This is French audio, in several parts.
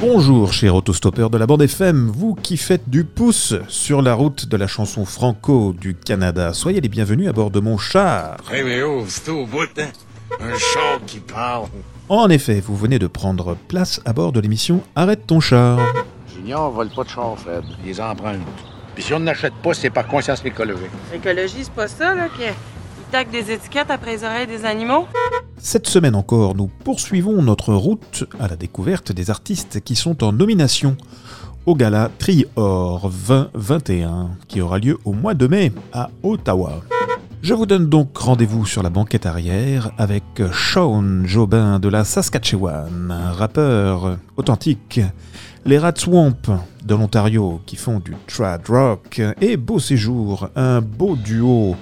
Bonjour, chers autostoppeurs de la bande FM, vous qui faites du pouce sur la route de la chanson franco du Canada, soyez les bienvenus à bord de mon char. Hey, mais oh, c'est au bout, hein? Un char qui parle. En effet, vous venez de prendre place à bord de l'émission Arrête ton char. Junior vole pas de char, Fred. Il les emprunte. Puis si on n'achète pas, c'est par conscience écologique. L'écologie, c'est pas ça, là, qu'ils des après les oreilles des animaux? Cette semaine encore, nous poursuivons notre route à la découverte des artistes qui sont en nomination au gala Trior 2021 qui aura lieu au mois de mai à Ottawa. Je vous donne donc rendez-vous sur la banquette arrière avec Sean Jobin de la Saskatchewan, un rappeur authentique, les Rat Swamp de l'Ontario qui font du trad rock et Beau Séjour, un beau duo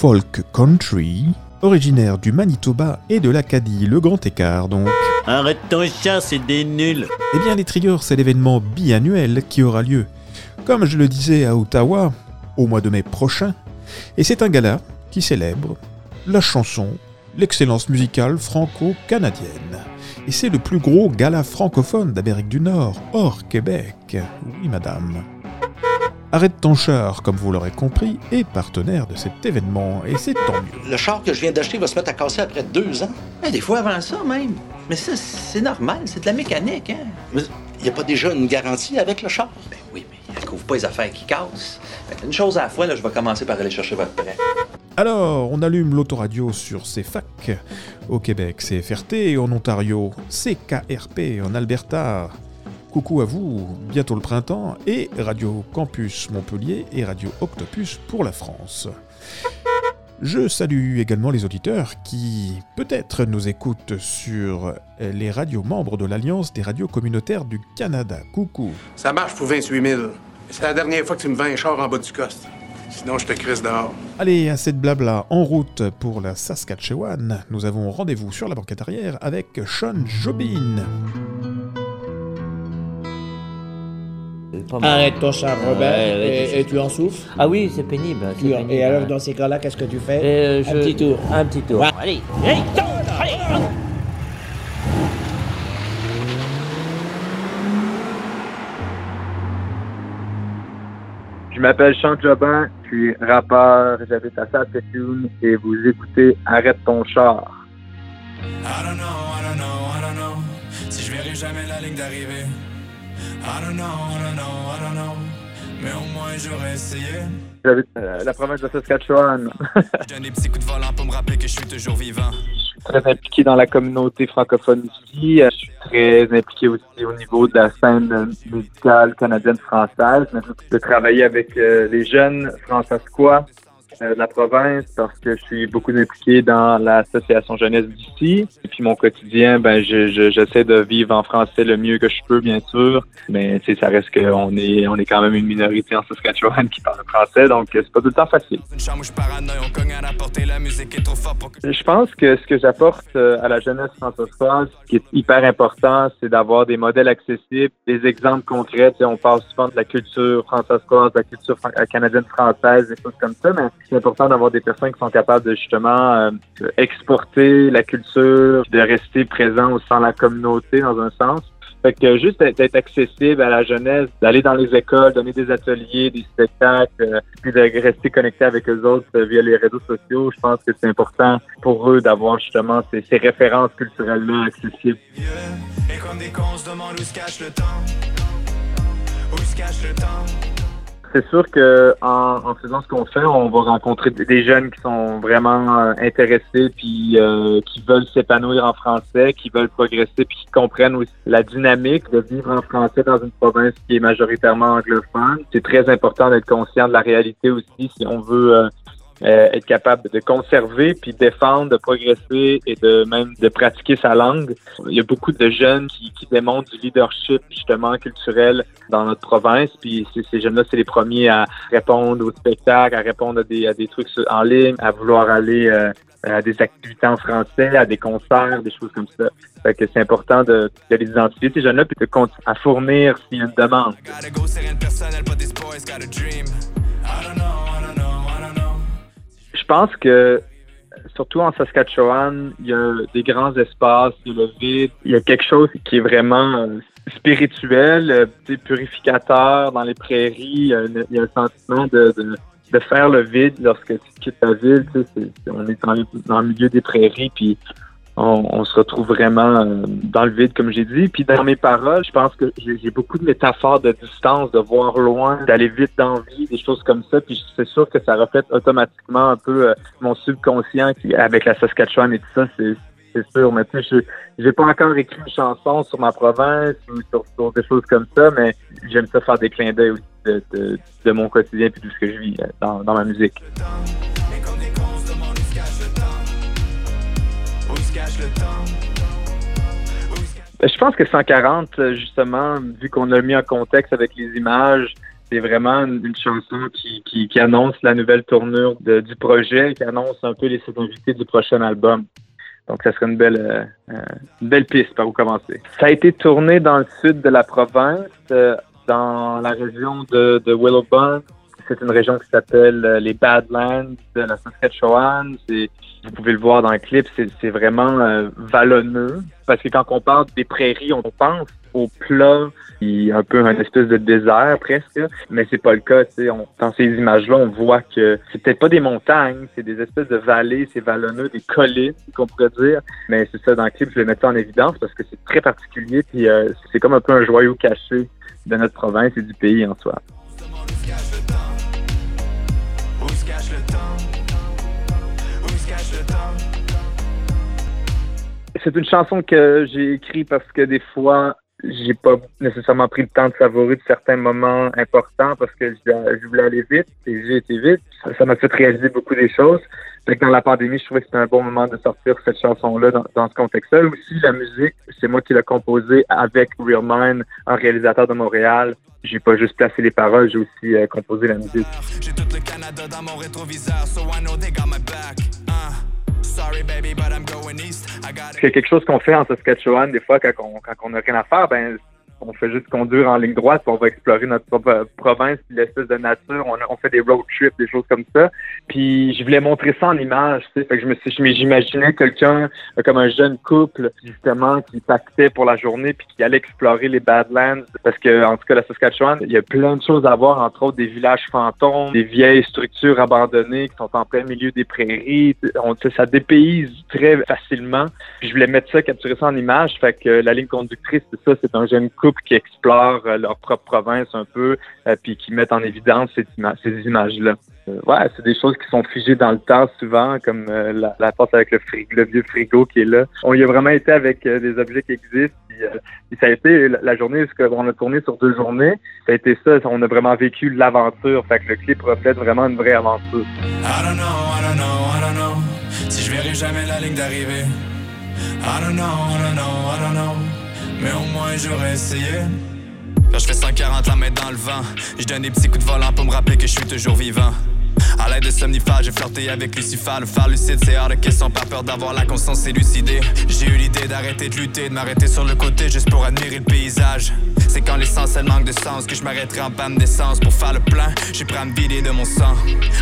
folk country originaire du Manitoba et de l'Acadie, le grand écart donc. Arrête ton chat, c'est des nuls. Eh bien les Triors, c'est l'événement biannuel qui aura lieu, comme je le disais à Ottawa, au mois de mai prochain, et c'est un gala qui célèbre la chanson, l'excellence musicale franco-canadienne. Et c'est le plus gros gala francophone d'Amérique du Nord, hors Québec. Oui, madame. Arrête ton char, comme vous l'aurez compris, est partenaire de cet événement, et c'est tant mieux. Le char que je viens d'acheter va se mettre à casser après deux ans. Eh, des fois avant ça même. Mais ça, c'est normal, c'est de la mécanique, hein. Mais il n'y a pas déjà une garantie avec le char? Ben oui, mais elle couvre pas les affaires qui cassent. Une chose à la fois, là, je vais commencer par aller chercher votre prêt. Alors, on allume l'autoradio sur CFAC. Au Québec, c'est FRT, en Ontario, CKRP, en Alberta. Coucou à vous, bientôt le printemps, et Radio Campus Montpellier et Radio Octopus pour la France. Je salue également les auditeurs qui peut-être nous écoutent sur les radios membres de l'Alliance des radios communautaires du Canada. Coucou. Ça marche pour 28 000. C'est la dernière fois que tu me vends un char en bas du coste. Sinon, je te crisse dehors. Allez, à cette blabla en route pour la Saskatchewan, nous avons rendez-vous sur la banquette arrière avec Sean Jobin. Arrête ton char, Robert, et, tu en souffres. Ah oui, c'est pénible. et alors, dans ces cas-là, qu'est-ce que tu fais Euh, Un je- petit tour. Un petit tour. Ouais. Allez, allez, tourne, allez, tourne. Je m'appelle Sean Jobin, je suis rappeur, j'habite à Saskatoon et vous écoutez Arrête ton char. I don't know, I don't know, I don't know Si je verrai jamais la ligne d'arrivée I don't know, I don't know, I don't know Mais au moins j'aurais essayé J'habite euh, la province de Saskatchewan. Je donne des petits coups de volant pour me rappeler que je suis toujours vivant je suis très impliqué dans la communauté francophone ici. Euh, Je suis très impliqué aussi au niveau de la scène musicale canadienne-française. De travailler avec euh, les jeunes francescois de la province parce que je suis beaucoup impliqué dans l'association jeunesse d'ici. Et puis mon quotidien, ben je, je- j'essaie de vivre en français le mieux que je peux, bien sûr. Mais tu sais, ça reste qu'on est on est quand même une minorité en Saskatchewan qui parle français, donc euh, c'est pas tout le temps facile. Je Je pense que ce que j'apporte euh, à la jeunesse française, ce qui est hyper important, c'est d'avoir des modèles accessibles, des exemples concrets. Tu sais, on parle souvent de la culture française, de la culture fran- euh, canadienne-française, des choses comme ça, mais c'est important d'avoir des personnes qui sont capables de justement euh, exporter la culture, de rester présent au sein de la communauté dans un sens. Fait que juste d'être accessible à la jeunesse, d'aller dans les écoles, donner des ateliers, des spectacles, euh, puis de rester connecté avec eux autres euh, via les réseaux sociaux, je pense que c'est important pour eux d'avoir justement ces, ces références culturellement accessibles. Et comme C'est sûr que en, faisant ce qu'on fait, on va rencontrer des- des jeunes qui sont vraiment euh, intéressés puis euh, qui veulent s'épanouir en français, qui veulent progresser puis qui comprennent aussi la dynamique de vivre en français dans une province qui est majoritairement anglophone. C'est très important d'être conscient de la réalité aussi si on veut euh, euh, être capable de conserver puis défendre, de progresser et de même de pratiquer sa langue. Il y a beaucoup de jeunes qui, qui démontrent du leadership justement culturel dans notre province. Puis ces, jeunes-là, c'est les premiers à répondre aux spectacles, à répondre à des, à des trucs en ligne, à vouloir aller euh, à des activités en français, à des concerts, des choses comme ça. Fait que c'est important de, de les identifier, ces jeunes-là, puis de continuer à fournir s'il y a une demande. Pense que surtout en Saskatchewan, il y a des grands espaces, il y a le vide, il y a quelque chose qui est vraiment euh, spirituel, euh, tu sais, purificateur dans les prairies. Euh, Il y a un sentiment de, de, faire le vide lorsque tu quittes ta ville. C'est- on est dans, dans le milieu des prairies, puis on, se retrouve vraiment euh, dans le vide, comme j'ai dit. Puis dans mes paroles, je pense que j'ai beaucoup de métaphores de distance, de voir loin, d'aller vite dans vie, des choses comme ça. Puis c'est sûr que ça reflète automatiquement un peu euh, mon subconscient qui, avec la Saskatchewan et tout ça. C'est sûr, mais tu sais, je j'ai pas encore écrit une chanson sur ma province ou sur, des choses comme ça, mais j'aime ça faire des clins d'œil aussi de, de, mon quotidien puis de ce que je vis euh, dans ma musique. Ben, Je pense que 140, euh, justement, vu qu'on l'a mis en contexte avec les images, c'est vraiment une, chanson qui, annonce la nouvelle tournure du projet, qui annonce un peu les sonorités du prochain album. Donc, ça serait une belle, euh, euh, belle piste par où commencer. Ça a été tourné dans le sud de la province, dans la région de, de. C'est une région qui s'appelle euh, les Badlands de la Saskatchewan. Vous pouvez le voir dans le clip, c'est vraiment euh, vallonneux. Parce que quand on parle des prairies, on pense au plat, un peu un espèce de désert presque. Mais c'est pas le cas. dans ces images-là, on voit que c'est peut-être pas des montagnes, c'est des espèces de vallées, c'est vallonneux, des collines, qu'on pourrait dire. Mais c'est ça, dans le clip, je vais mettre ça en évidence parce que c'est très particulier. Euh, c'est comme un peu un joyau caché de notre province et du pays en soi. Cache le temps C'est une chanson que j'ai écrite parce que des fois, j'ai pas nécessairement pris le temps de savourer de certains moments importants parce que je, voulais aller vite et j'ai été vite. Ça- Ça m'a fait réaliser beaucoup des choses. Fait que dans la pandémie, je trouvais que c'était un bon moment de sortir cette chanson-là dans, dans ce contexte-là. Aussi, la musique, c'est moi qui l'ai composée avec Real Mind, un réalisateur de Montréal. J'ai pas juste placé les paroles, j'ai aussi euh, composé la musique. J'ai tout le Canada dans mon rétroviseur, so I know they got my back. A quelque chose qu'on fait en Saskatchewan, des fois, quand on n'a rien à faire, ben on fait juste conduire en ligne droite, puis on va explorer notre province, l'espèce de nature. On, on fait des road trips, des choses comme ça. Puis je voulais montrer ça en image, tu sais. Fait que je me suis, je m'imaginais quelqu'un euh, comme un jeune couple, justement, qui pactait pour la journée, puis qui allait explorer les Badlands. Parce que, en tout cas, la Saskatchewan, il y a plein de choses à voir, entre autres des villages fantômes, des vieilles structures abandonnées qui sont en plein milieu des prairies. On, ça dépayse très facilement. Puis je voulais mettre ça, capturer ça en image. Fait que la ligne conductrice, c'est ça, c'est un jeune couple qui explore euh, leur propre province un peu, euh, puis qui mettent en évidence ces images-là. Euh, ouais, c'est des choses qui sont figées dans le temps souvent, comme la, passe avec le, vieux frigo qui est là. On y a vraiment été avec des objets qui existent. Puis, ça a été la, la journée, parce qu'on a tourné sur deux journées, ça a été ça, on a vraiment vécu l'aventure. Fait que le clip reflète vraiment une vraie aventure. I don't know, I don't know, I don't know Si je verrai jamais la ligne d'arrivée I don't know, I don't know, I don't know Mais au moins j'aurais essayé. Quand je fais 140 la main dans le vent Je donne des petits coups de volant pour me rappeler que je suis toujours vivant à l'aide de somnifères, j'ai flirté avec Lucifer. Le phare lucide, c'est hors de question, pas peur d'avoir la conscience élucidée. J'ai eu l'idée d'arrêter de lutter, de m'arrêter sur le côté juste pour admirer le paysage. C'est quand l'essentiel manque de sens que je m'arrêterai en panne d'essence pour faire le plein. J'ai prêt à me vider de mon sang.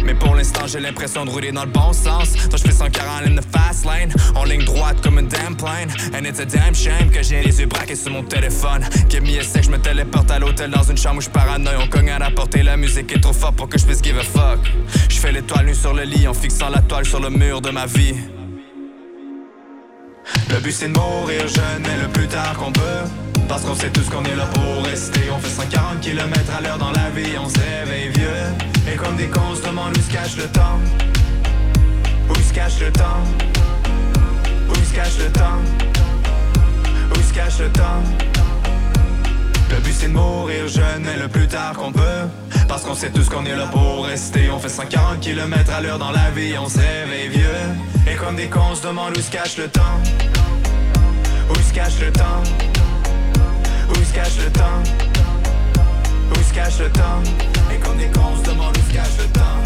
Mais pour l'instant, j'ai l'impression de rouler dans le bon sens. Quand je fais 140 in the fast lane, en ligne droite comme une damn plane. And it's a damn shame que j'ai les yeux braqués sur mon téléphone. Give me a sec, je me téléporte à l'hôtel dans une chambre où je paranoïe. On cogne à la la musique est trop forte pour que je puisse give a fuck. Je fais l'étoile nue sur le lit en fixant la toile sur le mur de ma vie. Le but c'est de mourir jeune, mais le plus tard qu'on peut. Parce qu'on sait tous qu'on est là pour rester. On fait 140 km à l'heure dans la vie, on se réveille vieux. Et comme des cons, demande où se cache le temps. Où se cache le temps? Où se cache le temps? Où se cache le temps? Le but c'est de mourir jeune, le plus tard qu'on peut. Parce qu'on sait tous qu'on est là pour rester. On fait 140 km à l'heure dans la vie, on se réveille vieux. Et comme des cons, on se demande où se cache le temps. Où se cache le temps? Où se cache le temps? Où se cache le temps? Et comme des cons, on se demande où se cache le temps.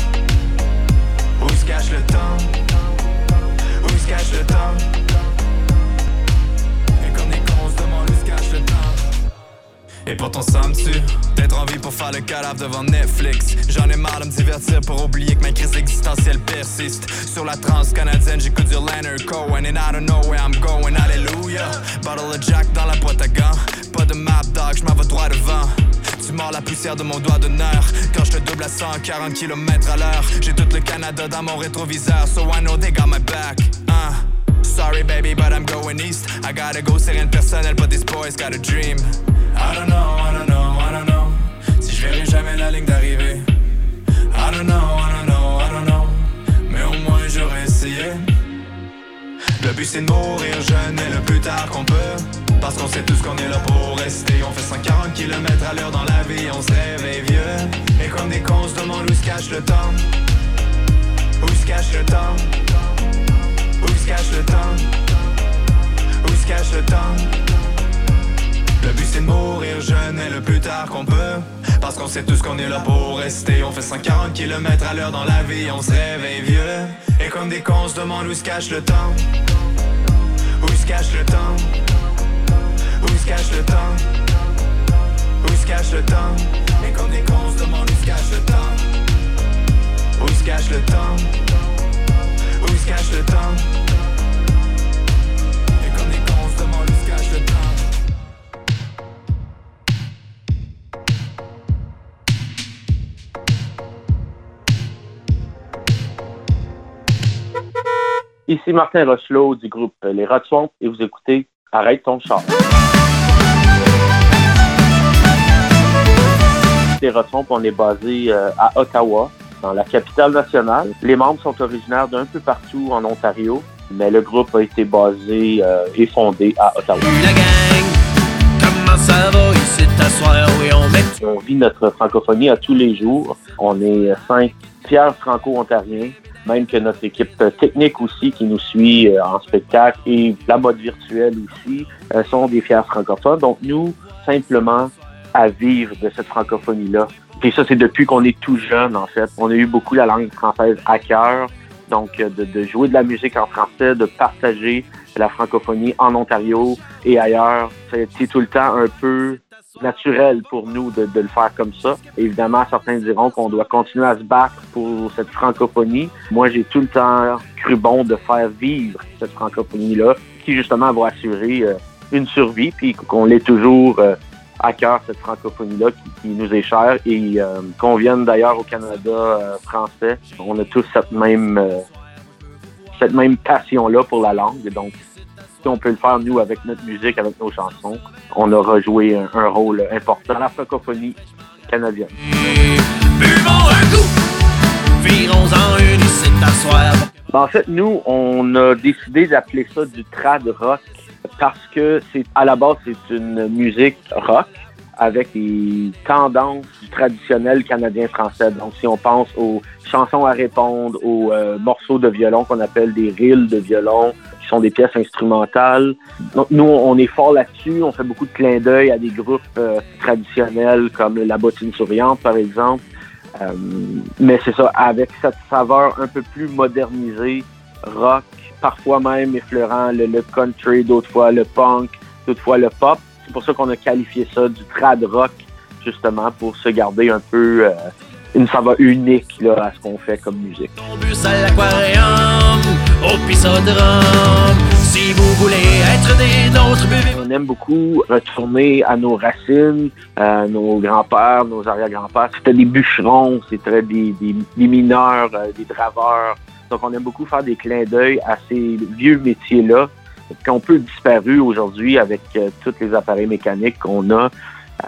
Où se cache le temps? Où se cache le temps? Et pourtant ça me tue D'être en vie pour faire le cadavre devant Netflix. J'en ai marre de me divertir pour oublier que ma crise existentielle persiste. Sur la trans canadienne j'écoute du Leonard Cohen. And I don't know where I'm going, alléluia. Bottle of Jack dans la boîte à gants. Pas de map dans bois de vin. Tu mords la poussière de mon doigt d'honneur Quand je te double à 140 km à l'heure. J'ai tout le Canada dans mon rétroviseur. So I know they got my back. Uh. Sorry baby but I'm going east. I gotta go c'est rien de personnel but this boy's got a dream. I don't know, I don't know, I don't know. Si je verrai jamais la ligne d'arrivée. I don't know, I don't know, I don't know. Mais au moins j'aurais essayé. Le but c'est de mourir jeune et le plus tard qu'on peut. Parce qu'on sait tous qu'on est là pour rester. On fait 140 km à l'heure dans la vie On se réveille vieux. Et comme des cons on demande où se cache le temps. Où se cache le temps se cache le temps. Où se cache le temps? Le but c'est de mourir jeune et le plus tard qu'on peut. Parce qu'on sait tous qu'on est là pour rester. On fait 140 km à l'heure dans la vie On se réveille vieux. Et comme des cons on se demande où se cache le temps. Où se cache le temps? Où se cache le temps? Où se cache le temps? Et comme des cons on se demande où se cache le temps. Où se cache le temps? Où se cache le temps. Et comme des cons on se demande où se cache le temps. Ici Martin Rochelot du groupe Les Rats et vous écoutez Arrête ton char. Les Rats on est basé euh, à Ottawa, dans la capitale nationale. Les membres sont originaires d'un peu partout en Ontario, mais le groupe a été basé euh, et fondé à Ottawa. La gang, comment ça va ici t'asseoir? Oui, on met... On vit notre francophonie à tous les jours. On est cinq fiers franco-ontariens même que notre équipe technique aussi qui nous suit euh, en spectacle et la mode virtuelle aussi euh, sont des fiers francophones. Donc nous, simplement à vivre de cette francophonie-là. Et ça, c'est depuis qu'on est tout jeune, en fait. On a eu beaucoup la langue française à cœur. Donc, euh, de, de jouer de la musique en français, de partager la francophonie en Ontario et ailleurs, c'est tout le temps un peu naturel pour nous de, de, le faire comme ça. Évidemment, certains diront qu'on doit continuer à se battre pour cette francophonie. Moi, j'ai tout le temps cru bon de faire vivre cette francophonie-là, qui justement va assurer euh, une survie, puis qu'on l'ait toujours euh, à cœur, cette francophonie-là qui, qui, nous est chère. Et euh, qu'on vienne d'ailleurs au Canada français, on a tous cette même, cette même passion-là pour la langue. Donc, si on peut le faire, nous, avec notre musique, avec nos chansons, on aura joué un, un rôle important dans la francophonie canadienne. T'asseoir. En fait, nous, on a décidé d'appeler ça du trad rock parce que c'est à la base, c'est une musique rock avec les tendances du traditionnel canadien-français. Donc, si on pense aux chansons à répondre, aux euh, morceaux de violon qu'on appelle des rilles de violon, qui sont des pièces instrumentales. Donc, nous, on est fort là-dessus. On fait beaucoup de clins d'œil à des groupes euh, traditionnels comme La Bottine Souriante, par exemple. Euh, mais c'est ça, avec cette saveur un peu plus modernisée, rock, parfois même effleurant le, le country, d'autres fois le punk, d'autres fois le pop. C'est pour ça qu'on a qualifié ça du trad rock, justement, pour se garder un peu euh, une saveur unique là, à ce qu'on fait comme musique. Si vous voulez être des nôtres. On aime beaucoup retourner à nos racines, à nos grands-pères, nos arrière-grands-pères. C'était des bûcherons, c'était des, des, des mineurs, euh, des draveurs. Donc, on aime beaucoup faire des clins d'œil à ces vieux métiers-là qui ont peu disparu aujourd'hui avec euh, tous les appareils mécaniques qu'on a.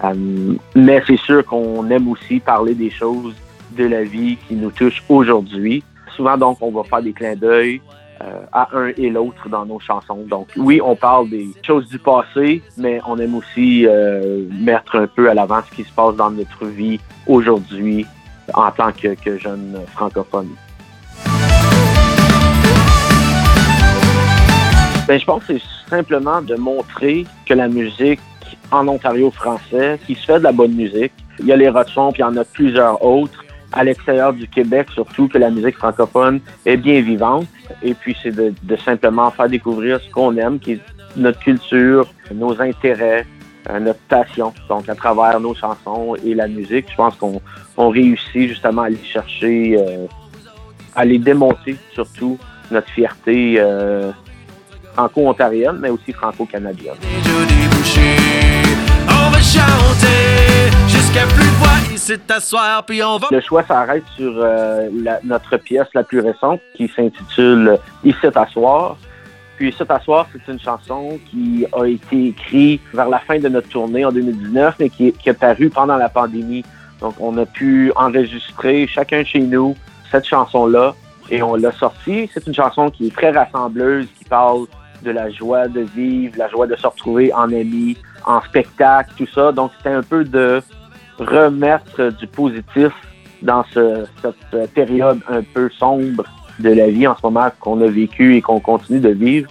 Euh, mais c'est sûr qu'on aime aussi parler des choses de la vie qui nous touchent aujourd'hui. Souvent, donc, on va faire des clins d'œil euh, à un et l'autre dans nos chansons. Donc, oui, on parle des choses du passé, mais on aime aussi mettre un peu à l'avant ce qui se passe dans notre vie aujourd'hui en tant que, que jeune francophone. Ben, je pense que c'est simplement de montrer que la musique en Ontario français, qui se fait de la bonne musique, il y a les Rotsons, puis il y en a plusieurs autres, à l'extérieur du Québec, surtout que la musique francophone est bien vivante. Et puis, c'est de, de, simplement faire découvrir ce qu'on aime, qui est notre culture, nos intérêts, euh, notre passion. Donc, à travers nos chansons et la musique, je pense qu'on on réussit justement à aller chercher, euh, à aller démonter surtout notre fierté euh, franco-ontarienne, mais aussi franco-canadienne. Le choix s'arrête sur euh, notre pièce la plus récente qui s'intitule Ici t'asseoir. Puis Ici t'asseoir, c'est une chanson qui a été écrite vers la fin de notre tournée en 2019, mais qui, qui est parue pendant la pandémie. Donc on a pu enregistrer chacun chez nous cette chanson-là et on l'a sortie. C'est une chanson qui est très rassembleuse, qui parle de la joie de vivre, la joie de se retrouver en amis, en spectacle, tout ça. Donc c'était un peu de remettre du positif dans ce- cette période un peu sombre de la vie en ce moment qu'on a vécu et qu'on continue de vivre,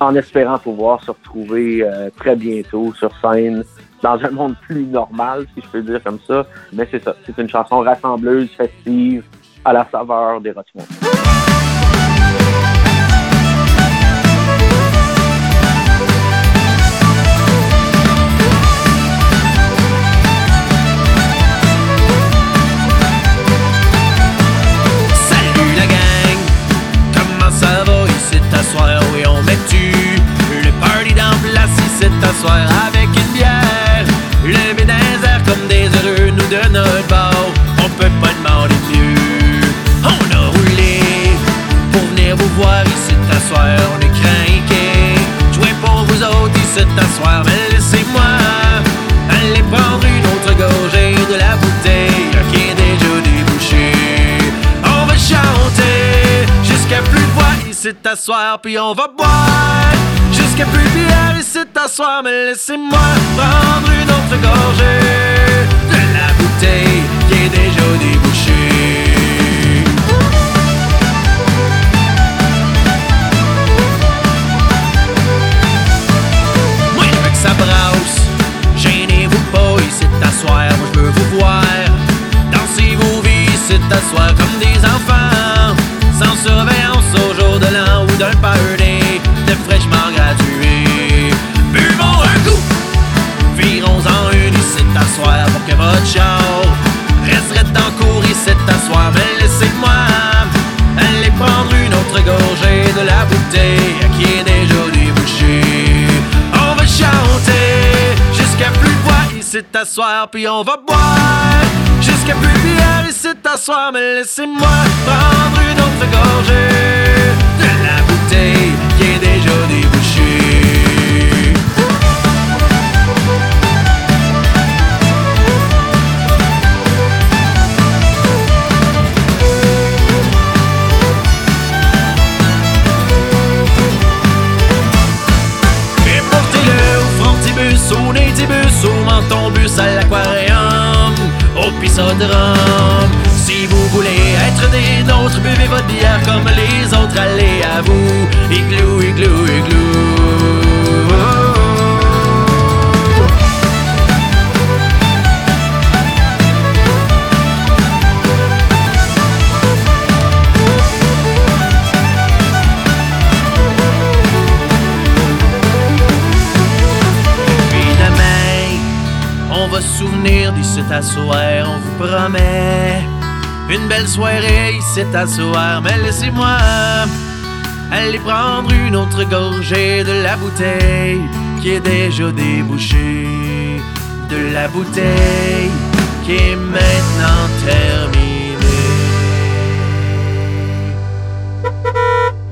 en espérant pouvoir se retrouver euh, très bientôt sur scène dans un monde plus normal, si je peux dire comme ça. Mais c'est ça, c'est une chanson rassembleuse, festive, à la saveur des Rotterdam. Puis on va boire. Jusqu'à plus bière ici t'asseoir, mais laissez-moi prendre une autre gorgée Puis on va boire. Jusqu'à plus bière ici t'asseoir Mais laissez-moi prendre une autre gorgée soir, mais laissez-moi aller prendre une autre gorgée de la bouteille qui est déjà débouchée. De la bouteille qui est maintenant terminée.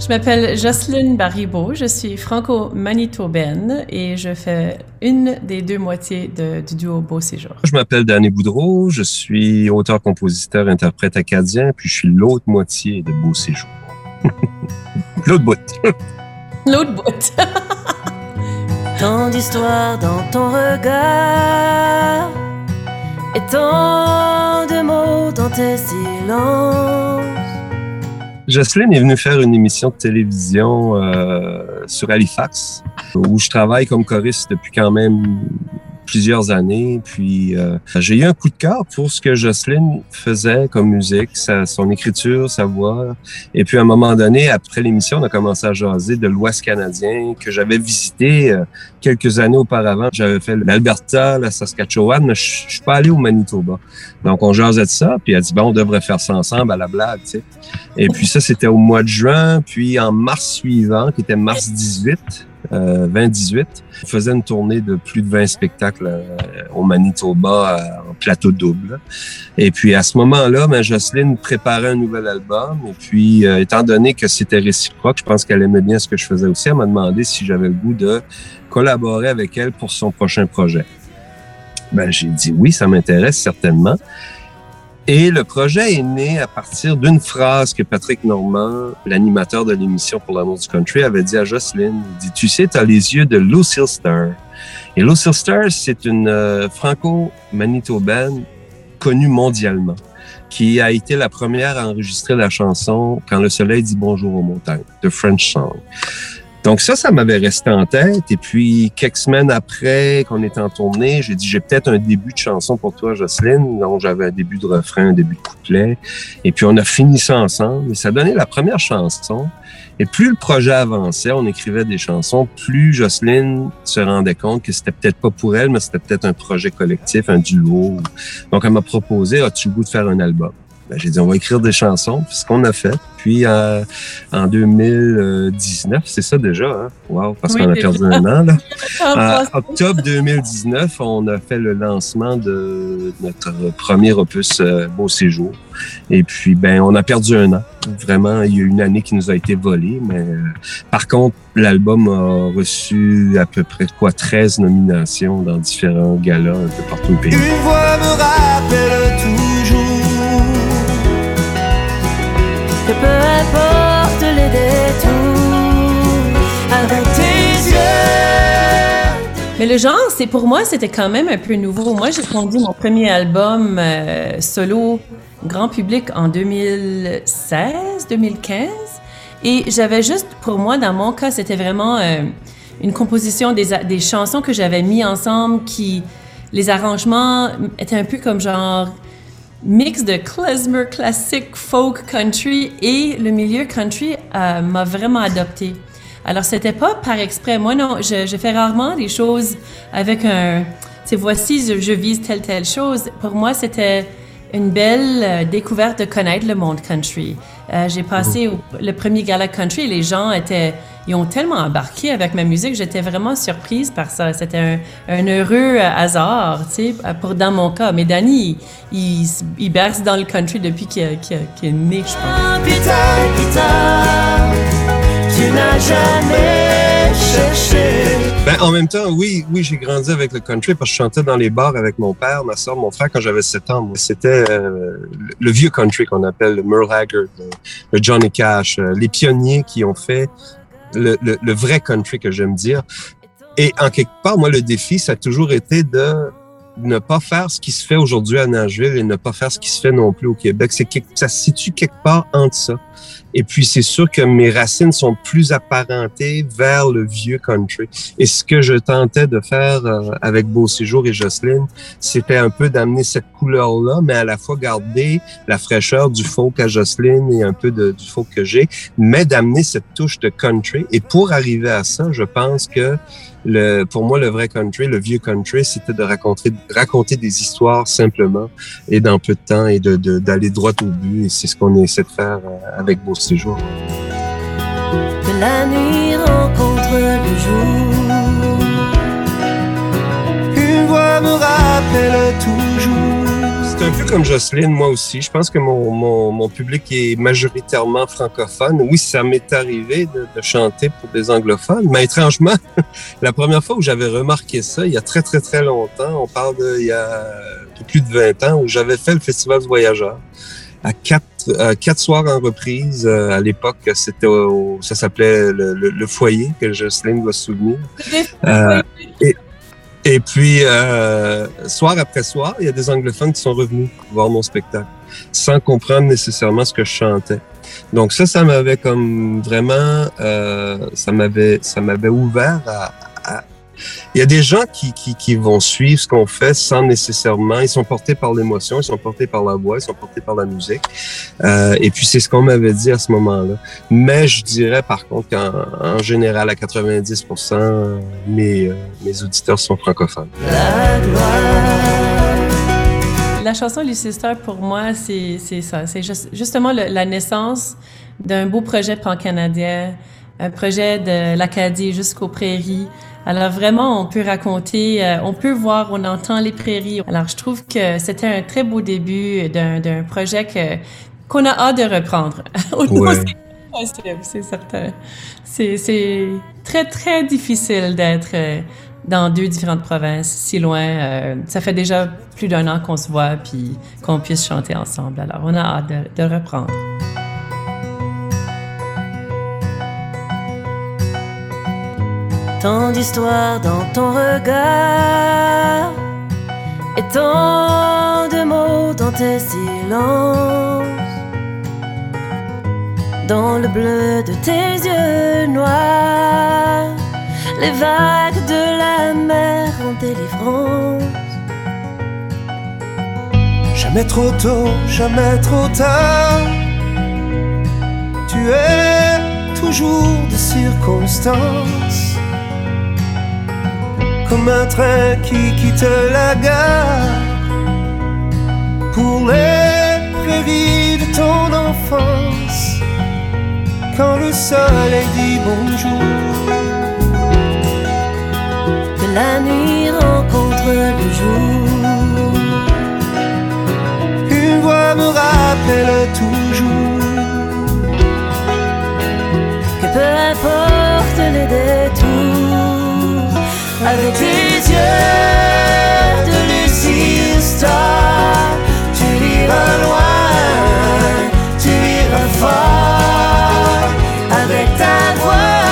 Je m'appelle Jocelyne Baribeau, je suis franco-manitobaine et je fais une des deux moitiés de- du duo Beau Séjour. Je m'appelle Danny Boudreau, je suis auteur, compositeur, interprète acadien, puis je suis l'autre moitié de Beau Séjour. l'autre bout. L'autre bout. Tant d'histoires dans ton regard et tant de mots dans tes silences. Jocelyne est venue faire une émission de télévision euh, sur Halifax, où je travaille comme choriste depuis quand même plusieurs années. Puis euh, j'ai eu un coup de cœur pour ce que Jocelyne faisait comme musique, sa, son écriture, sa voix. Et puis à un moment donné, après l'émission, on a commencé à jaser de l'Ouest canadien que j'avais visité euh, quelques années auparavant. J'avais fait l'Alberta, la Saskatchewan, mais je suis pas allé au Manitoba. Donc on jasait de ça, puis elle dit, bon, on devrait faire ça ensemble à la blague, tu sais. Et puis ça, c'était au mois de juin. Puis en mars suivant, qui était mars 18, euh, 2018, on faisait une tournée de plus de 20 spectacles euh, au Manitoba, euh, en plateau double. Et puis à ce moment-là, ben, Jocelyne préparait un nouvel album. Et puis, euh, étant donné que c'était réciproque, je pense qu'elle aimait bien ce que je faisais aussi. Elle m'a demandé si j'avais le goût de collaborer avec elle pour son prochain projet. Ben, j'ai dit oui, ça m'intéresse certainement. Et le projet est né à partir d'une phrase que Patrick Normand, l'animateur de l'émission pour l'amour du country, avait dit à Jocelyne. Il dit, tu sais, tu as les yeux de Lucille Star. Et Lucille Star, c'est une euh, franco-manitobaine connue mondialement, qui a été la première à enregistrer la chanson Quand le soleil dit bonjour aux montagnes, de French Song. Donc ça, ça m'avait resté en tête. Et puis, quelques semaines après qu'on était en tournée, j'ai dit, j'ai peut-être un début de chanson pour toi, Jocelyne. Donc, j'avais un début de refrain, un début de couplet. Et puis, on a fini ça ensemble. Et ça donnait la première chanson. Et plus le projet avançait, on écrivait des chansons, plus Jocelyne se rendait compte que c'était peut-être pas pour elle, mais c'était peut-être un projet collectif, un duo. Donc, elle m'a proposé, as-tu goût de faire un album? Ben, j'ai dit, on va écrire des chansons, c'est ce qu'on a fait. Puis euh, en 2019, c'est ça déjà, hein? Wow, parce Oui, qu'on a déjà. perdu un an, là. En octobre 2019, on a fait le lancement de notre premier opus euh, Beau Séjour. Et puis, ben, on a perdu un an. Vraiment, il y a eu une année qui nous a été volée. Mais euh, par contre, l'album a reçu à peu près quoi 13 nominations dans différents galas un peu partout au pays. Une voix me le genre, c'est pour moi, c'était quand même un peu nouveau. Moi, j'ai produit mon premier album euh, solo grand public en 2016, 2015. Et j'avais juste, pour moi, dans mon cas, c'était vraiment euh, une composition des chansons que j'avais mis ensemble qui, les arrangements étaient un peu comme genre mix de klezmer classique, folk, country et le milieu country euh, m'a vraiment adopté. Alors, c'était pas par exprès. Moi, non, je, je fais rarement des choses avec un. Tu sais, voici, je, je vise telle, telle chose. Pour moi, c'était une belle euh, découverte de connaître le monde country. Euh, J'ai passé au- le premier gala country et les gens étaient. Ils ont tellement embarqué avec ma musique, j'étais vraiment surprise par ça. C'était un, un heureux euh, hasard, tu sais, pour dans mon cas. Mais Danny, il, il, il berce dans le country depuis qu'il qu'il- qu'il est né, je pense. N'as jamais cherché. Ben, en même temps, oui, oui, j'ai grandi avec le country parce que je chantais dans les bars avec mon père, ma soeur, mon frère quand j'avais 7 ans. C'était euh, le- vieux country qu'on appelle le Merle Haggard, le, Johnny Cash, euh, les pionniers qui ont fait le, vrai country que j'aime dire. Et en quelque part, moi, le défi, ça a toujours été de ne pas faire ce qui se fait aujourd'hui à Nashville et ne pas faire ce qui se fait non plus au Québec. Ça se situe quelque part entre ça. Et puis, c'est sûr que mes racines sont plus apparentées vers le vieux country. Et ce que je tentais de faire euh, avec Beau Séjour et Jocelyne, c'était un peu d'amener cette couleur-là, mais à la fois garder la fraîcheur du folk à Jocelyne et un peu de, du folk que j'ai, mais d'amener cette touche de country. Et pour arriver à ça, je pense que le, pour moi, le vrai country, le vieux country, c'était de raconter, raconter des histoires simplement et dans peu de temps et de, de- d'aller droit au but. Et c'est ce qu'on essaie de faire euh, avec Beau Que la nuit rencontre le jour. Une voix me rappelle toujours. C'est un peu comme Jocelyne, moi aussi. Je pense que mon, mon, mon public est majoritairement francophone. Oui, ça m'est arrivé de, de chanter pour des anglophones, mais étrangement, la première fois où j'avais remarqué ça, il y a très, très, très longtemps, on parle de, il y a plus de 20 ans, où j'avais fait le Festival du Voyageur à quatre, quatre soirs en reprise. Euh, à l'époque, c'était au- ça s'appelait le, le- le foyer, que Jocelyne va se souvenir. Euh, et, et puis, euh, soir après soir, il y a des anglophones qui sont revenus voir mon spectacle, sans comprendre nécessairement ce que je chantais. Donc ça, ça m'avait comme vraiment, euh, ça m'avait, ça m'avait ouvert à, à- Il y a des gens qui, vont suivre ce qu'on fait sans nécessairement. Ils sont portés par l'émotion, ils sont portés par la voix, ils sont portés par la musique. Euh, et puis c'est ce qu'on m'avait dit à ce moment-là. Mais je dirais par contre qu'en en général, à 90%, mes, euh, mes auditeurs sont francophones. La chanson Lucy Star, pour moi, c'est ça. C'est juste- justement la naissance d'un beau projet pan-canadien, un projet de l'Acadie jusqu'aux prairies, Alors vraiment, on peut raconter, euh, on peut voir, on entend les prairies. Alors je trouve que c'était un très beau début d'un projet que- qu'on a hâte de reprendre. Ouais. c'est certain. C'est c'est très, très difficile d'être euh, dans deux différentes provinces, si loin. Euh, ça fait déjà plus d'un an qu'on se voit, puis qu'on puisse chanter ensemble. Alors on a hâte de, de reprendre. Tant d'histoires dans ton regard et tant de mots dans tes silences. Dans le bleu de tes yeux noirs, les vagues de la mer en délivrance. Jamais trop tôt, jamais trop tard. Tu es toujours de circonstance. Comme un train qui quitte la gare. Pour les prairies de ton enfance. Quand le soleil dit bonjour. La nuit avec tes yeux de lucide star, tu iras loin, tu iras fort, avec ta voix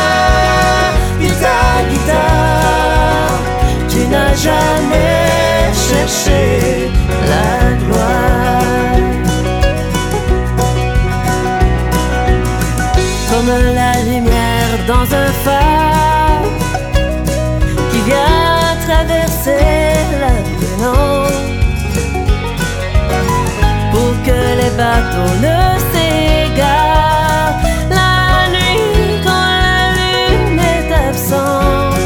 et ta guitare, tu n'as jamais cherché la gloire. comme la lumière dans un phare Pour que les bateaux ne s'égarent la nuit quand la lune est absente.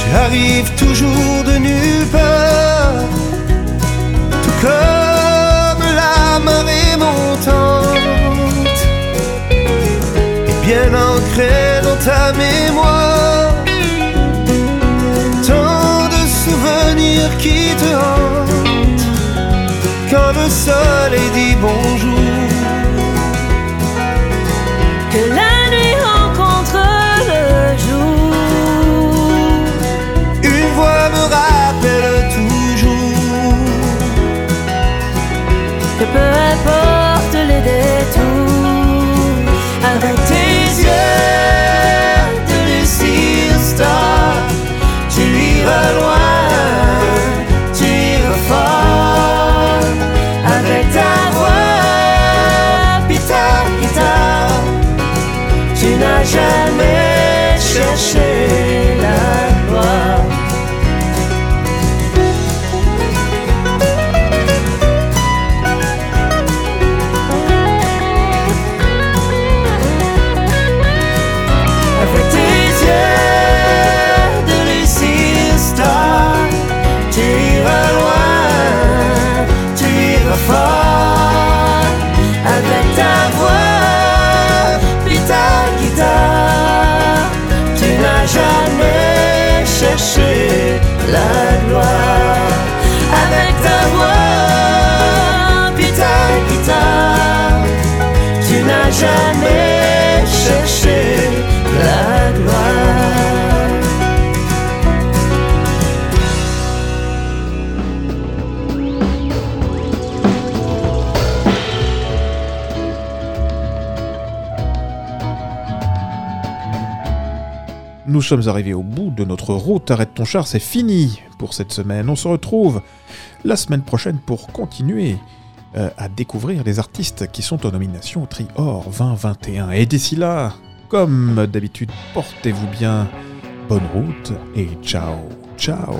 Tu arrives toujours de nulle part, tout comme la marée montante, et bien ancré dans ta mémoire. Quand le soleil dit bonjour. Jamais cherché Nous sommes arrivés au bout de notre route. Arrête ton char, c'est fini pour cette semaine. On se retrouve la semaine prochaine pour continuer euh, à découvrir les artistes qui sont en nomination au Trior 2021. Et d'ici là, comme d'habitude, portez-vous bien. Bonne route et ciao, ciao.